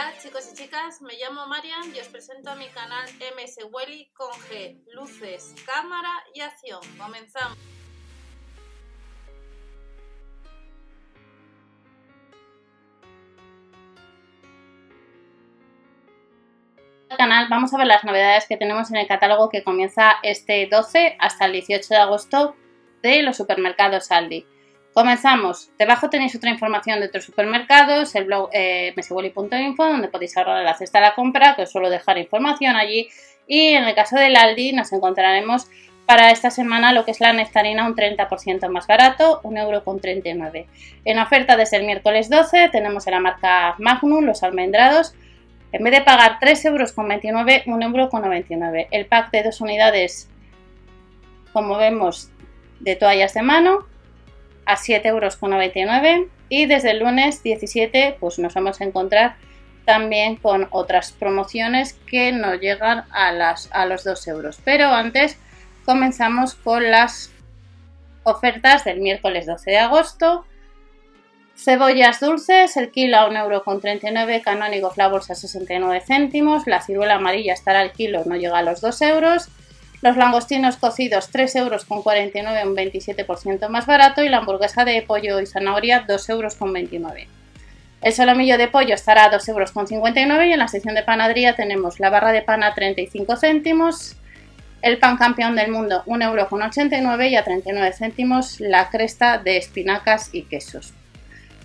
Hola chicos y chicas, me llamo Marian y os presento a mi canal MS Welly con G, luces, cámara y acción. Comenzamos. canal vamos a ver las novedades que tenemos en el catálogo que comienza este 12 hasta el 18 de agosto de los supermercados Aldi. Comenzamos. Debajo tenéis otra información de otros supermercados, el blog eh, donde podéis ahorrar la cesta de la compra, que os suelo dejar información allí. Y en el caso del Aldi nos encontraremos para esta semana lo que es la nectarina un 30% más barato, 1,39€. En oferta desde el miércoles 12 tenemos en la marca Magnum los almendrados. En vez de pagar 3,29€, 1,99€. El pack de dos unidades, como vemos, de toallas de mano a 7,99 euros y desde el lunes 17 pues nos vamos a encontrar también con otras promociones que nos llegan a, las, a los 2 euros. Pero antes comenzamos con las ofertas del miércoles 12 de agosto. Cebollas dulces, el kilo a 1,39€, canónigos la bolsa a 69 céntimos, la ciruela amarilla estará al kilo, no llega a los 2 euros, los langostinos cocidos 3,49 euros, un 27% más barato. Y la hamburguesa de pollo y zanahoria 2,29 euros. El solomillo de pollo estará a 2,59 euros y en la sección de panadería tenemos la barra de pan a 35 céntimos, el pan campeón del mundo 1,89 euro y a 39 céntimos la cresta de espinacas y quesos.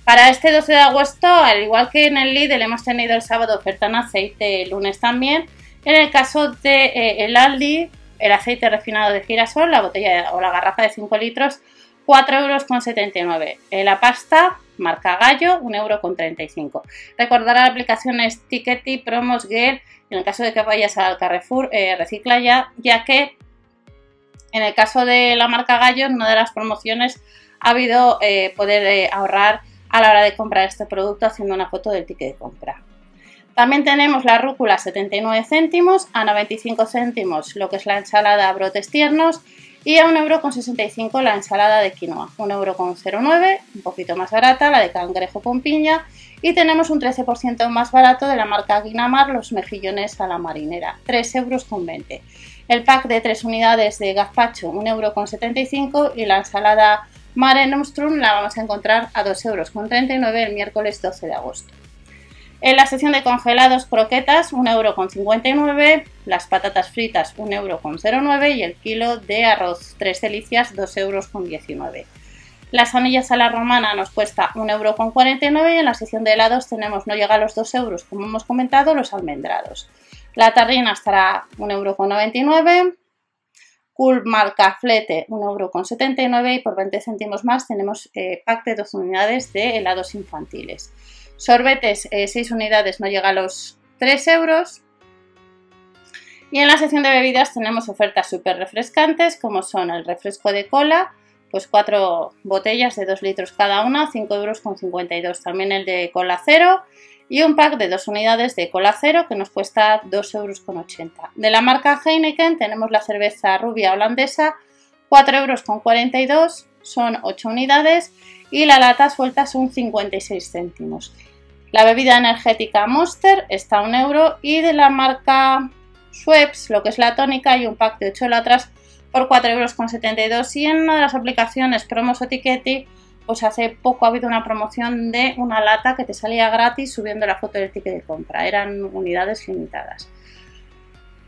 Para este 12 de agosto, al igual que en el Lidl hemos tenido el sábado oferta en aceite, el lunes también, en el caso de eh, el Aldi el aceite refinado de girasol, la botella o la garrafa de 5 litros, 4,79 euros. La pasta, marca Gallo, 1,35 euro. Recordar la aplicación Stickety Promos Gel, en el caso de que vayas al Carrefour, eh, recicla ya, ya que en el caso de la marca Gallo, en una de las promociones ha habido eh, poder eh, ahorrar a la hora de comprar este producto haciendo una foto del ticket de compra. También tenemos la rúcula 79 céntimos, a 95 céntimos lo que es la ensalada brotes tiernos y a 1,65€ la ensalada de quinoa, 1,09€, un poquito más barata, la de cangrejo con piña y tenemos un 13% más barato de la marca Guinamar los mejillones a la marinera, 3,20€. El pack de 3 unidades de gazpacho, 1,75€ y la ensalada Mare Nostrum la vamos a encontrar a 2,39€ el miércoles 12 de agosto. En la sección de congelados, croquetas, 1,59€, las patatas fritas, 1,09€ y el kilo de arroz, 3 delicias, 2,19€. Las anillas a la romana nos cuesta 1,49€ y en la sección de helados tenemos, no llega a los 2 euros, como hemos comentado, los almendrados. La tarrina estará 1,99€, Cool marca flete 1,79€ y por 20 céntimos más tenemos eh, pack de 2 unidades de helados infantiles. Sorbetes, 6 eh, unidades, no llega a los 3 euros. Y en la sección de bebidas tenemos ofertas súper refrescantes, como son el refresco de cola, pues 4 botellas de 2 litros cada una, 5 euros con 52. También el de cola cero y un pack de 2 unidades de cola cero que nos cuesta 2 euros con 80. De la marca Heineken tenemos la cerveza rubia holandesa, 4 euros con 42, son 8 unidades y la lata suelta son 56 céntimos. La bebida energética Monster está a un euro y de la marca Schweppes, lo que es la tónica, hay un pack de 8 latras por 4,72 euros y en una de las aplicaciones Promos o pues hace poco ha habido una promoción de una lata que te salía gratis subiendo la foto del ticket de compra, eran unidades limitadas.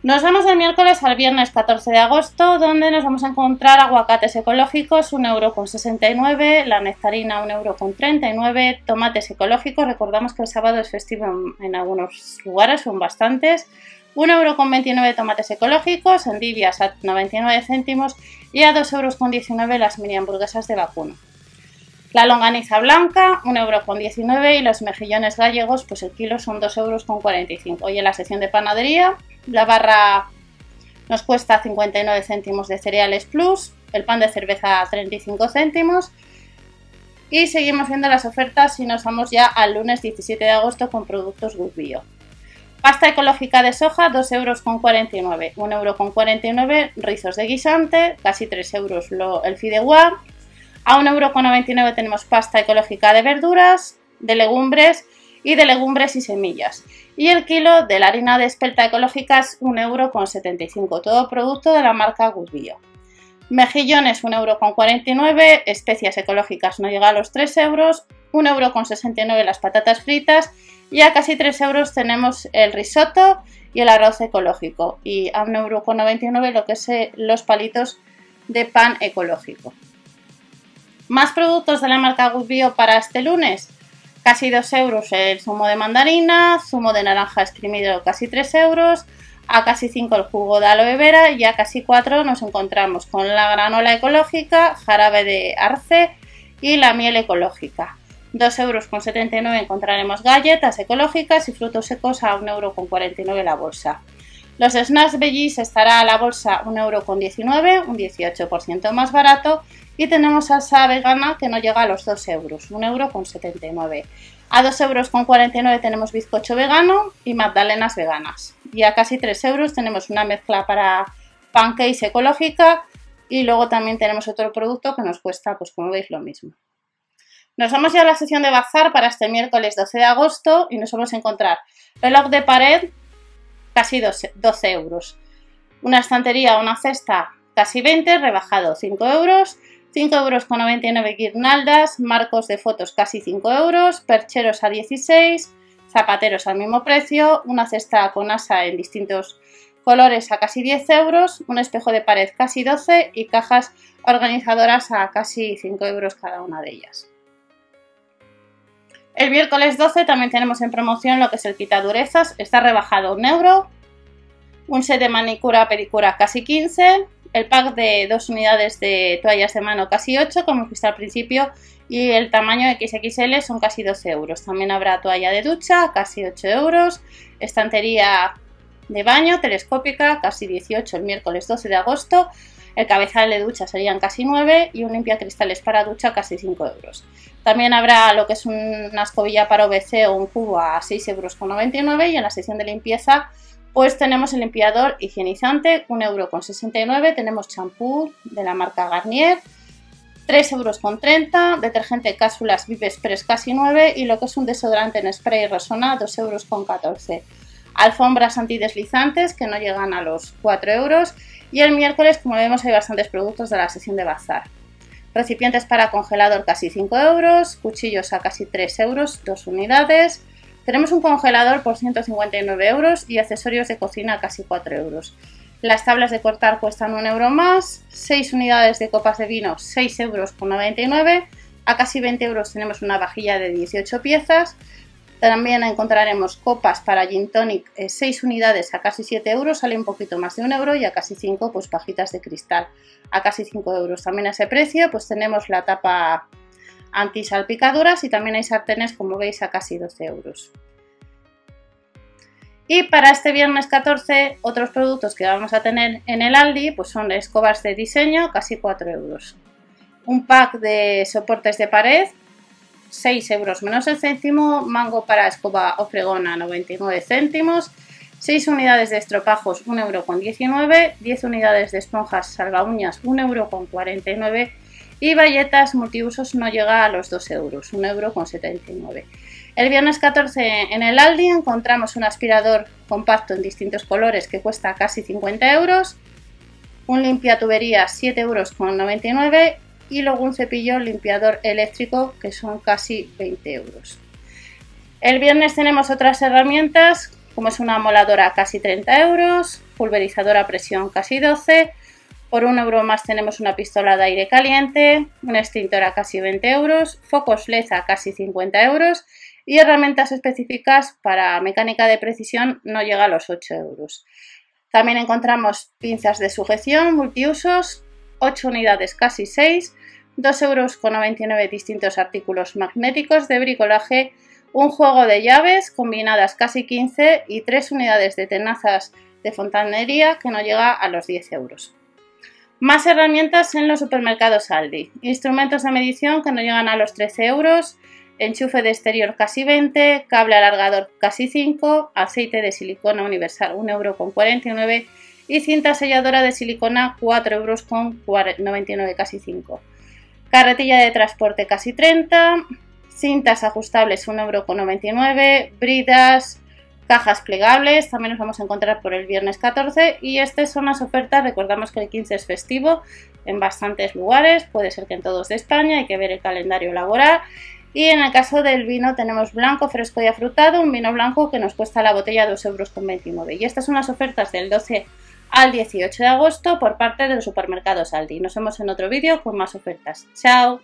Nos vemos el miércoles al viernes 14 de agosto, donde nos vamos a encontrar aguacates ecológicos 1,69€, la nectarina 1,39€, tomates ecológicos, recordamos que el sábado es festivo en, algunos lugares, son bastantes, 1,29€ tomates ecológicos, endivias a 99 céntimos y a 2,19€ las mini hamburguesas de vacuno. La longaniza blanca, 1,19€ y los mejillones gallegos, pues el kilo son 2,45€. Hoy en la sección de panadería la barra nos cuesta 59 céntimos de cereales plus, el pan de cerveza 35 céntimos. Y seguimos viendo las ofertas y nos vamos ya al lunes 17 de agosto con productos Good Bio. Pasta ecológica de soja, 2,49 euros, 1,49 rizos de guisante, casi 3 euros el fideuá. A 1,99 euro tenemos pasta ecológica de verduras, de legumbres y de legumbres y semillas. Y el kilo de la harina de espelta ecológica es 1,75€, todo producto de la marca Good Mejillones 1,49€, especias ecológicas no llega a los 3 euros, 1,69€ las patatas fritas y a casi 3 euros tenemos el risotto y el arroz ecológico y a 1,99€ lo que es eh, los palitos de pan ecológico. Más productos de la marca Good para este lunes. Casi 2 euros el zumo de mandarina, zumo de naranja exprimido casi 3 euros, a casi 5 el jugo de aloe vera y a casi 4 nos encontramos con la granola ecológica, jarabe de arce y la miel ecológica. 2,79 euros encontraremos galletas ecológicas y frutos secos a 1,49 euro la bolsa. Los snacks Bellis estará a la bolsa 1,19 euro, un 18% más barato y tenemos salsa vegana que no llega a los 2 euros, 1,79 euro. A 2,49 euros tenemos bizcocho vegano y magdalenas veganas. Y a casi 3 euros tenemos una mezcla para pancakes ecológica y luego también tenemos otro producto que nos cuesta, pues como veis, lo mismo. Nos vamos ya a la sesión de bazar para este miércoles 12 de agosto y nos vamos a encontrar reloj de pared casi 12, 12 euros. Una estantería una cesta casi 20, rebajado 5 euros 5 euros con 99 guirnaldas, marcos de fotos casi 5 euros, percheros a 16, zapateros al mismo precio, una cesta con asa en distintos colores a casi 10 euros, un espejo de pared casi 12 y cajas organizadoras a casi 5 euros cada una de ellas. El miércoles 12 también tenemos en promoción lo que es el quitadurezas, está rebajado 1 euro, un set de manicura pericura casi 15, el pack de dos unidades de toallas de mano casi 8, como hemos visto al principio, y el tamaño XXL son casi 12 euros. También habrá toalla de ducha, casi 8 euros, estantería de baño telescópica, casi 18 el miércoles 12 de agosto, el cabezal de ducha serían casi 9 y un limpia cristales para ducha casi 5 euros. También habrá lo que es una escobilla para OBC o un cubo a 6,99 euros y en la sección de limpieza pues tenemos el limpiador higienizante, 1,69€, euro, tenemos champú de la marca Garnier, 3,30 euros, detergente cápsulas Vive Express casi 9 y lo que es un desodorante en spray Resona, 2,14 euros. Alfombras antideslizantes que no llegan a los 4 euros y el miércoles, como vemos, hay bastantes productos de la sesión de bazar. Recipientes para congelador casi 5 euros, cuchillos a casi 3 euros, 2 unidades, tenemos un congelador por 159 euros y accesorios de cocina casi 4 euros. Las tablas de cortar cuestan 1 euro más, 6 unidades de copas de vino 6 euros con 99, a casi 20 euros tenemos una vajilla de 18 piezas, también encontraremos copas para gin tonic 6 eh, unidades a casi 7 euros, sale un poquito más de 1 euro y a casi 5 pues pajitas de cristal a casi 5 euros. También a ese precio pues tenemos la tapa antisalpicaduras y también hay sartenes como veis a casi 12 euros. Y para este viernes 14 otros productos que vamos a tener en el Aldi pues son escobas de diseño casi 4 euros. Un pack de soportes de pared 6 euros menos el céntimo, mango para escoba o fregona 99 céntimos, 6 unidades de estropajos 1,19 euro, 10 unidades de esponjas salva uñas 1,49 euro y bayetas multiusos no llega a los 2 euros, 1,79 euro. El viernes 14 en el Aldi encontramos un aspirador compacto en distintos colores que cuesta casi 50 euros, un limpia tuberías 7 euros con 99 y luego un cepillo limpiador eléctrico que son casi 20 euros. El viernes tenemos otras herramientas como es una moladora casi 30 euros, pulverizadora a presión casi 12 por un euro más tenemos una pistola de aire caliente, una extintora casi 20 euros, focos LED a casi 50 euros y herramientas específicas para mecánica de precisión no llega a los 8 euros. También encontramos pinzas de sujeción multiusos, 8 unidades casi 6, 2 euros con 99 distintos artículos magnéticos de bricolaje, un juego de llaves combinadas casi 15 y 3 unidades de tenazas de fontanería que no llega a los 10 euros. Más herramientas en los supermercados Aldi. Instrumentos de medición que no llegan a los 13 euros. Enchufe de exterior casi 20. Cable alargador casi 5. Aceite de silicona universal 1,49 euro. Y cinta selladora de silicona 4,99 euros casi 5. Carretilla de transporte casi 30. cintas ajustables 1,99€, bridas, cajas plegables, también nos vamos a encontrar por el viernes 14 y estas son las ofertas, recordamos que el 15 es festivo en bastantes lugares, puede ser que en todos de España, hay que ver el calendario laboral y en el caso del vino tenemos blanco, fresco y afrutado, un vino blanco que nos cuesta la botella 2,29 euros. Y estas son las ofertas del 12 al 18 de agosto por parte del supermercado Saldi. Nos vemos en otro vídeo con más ofertas. ¡Chao!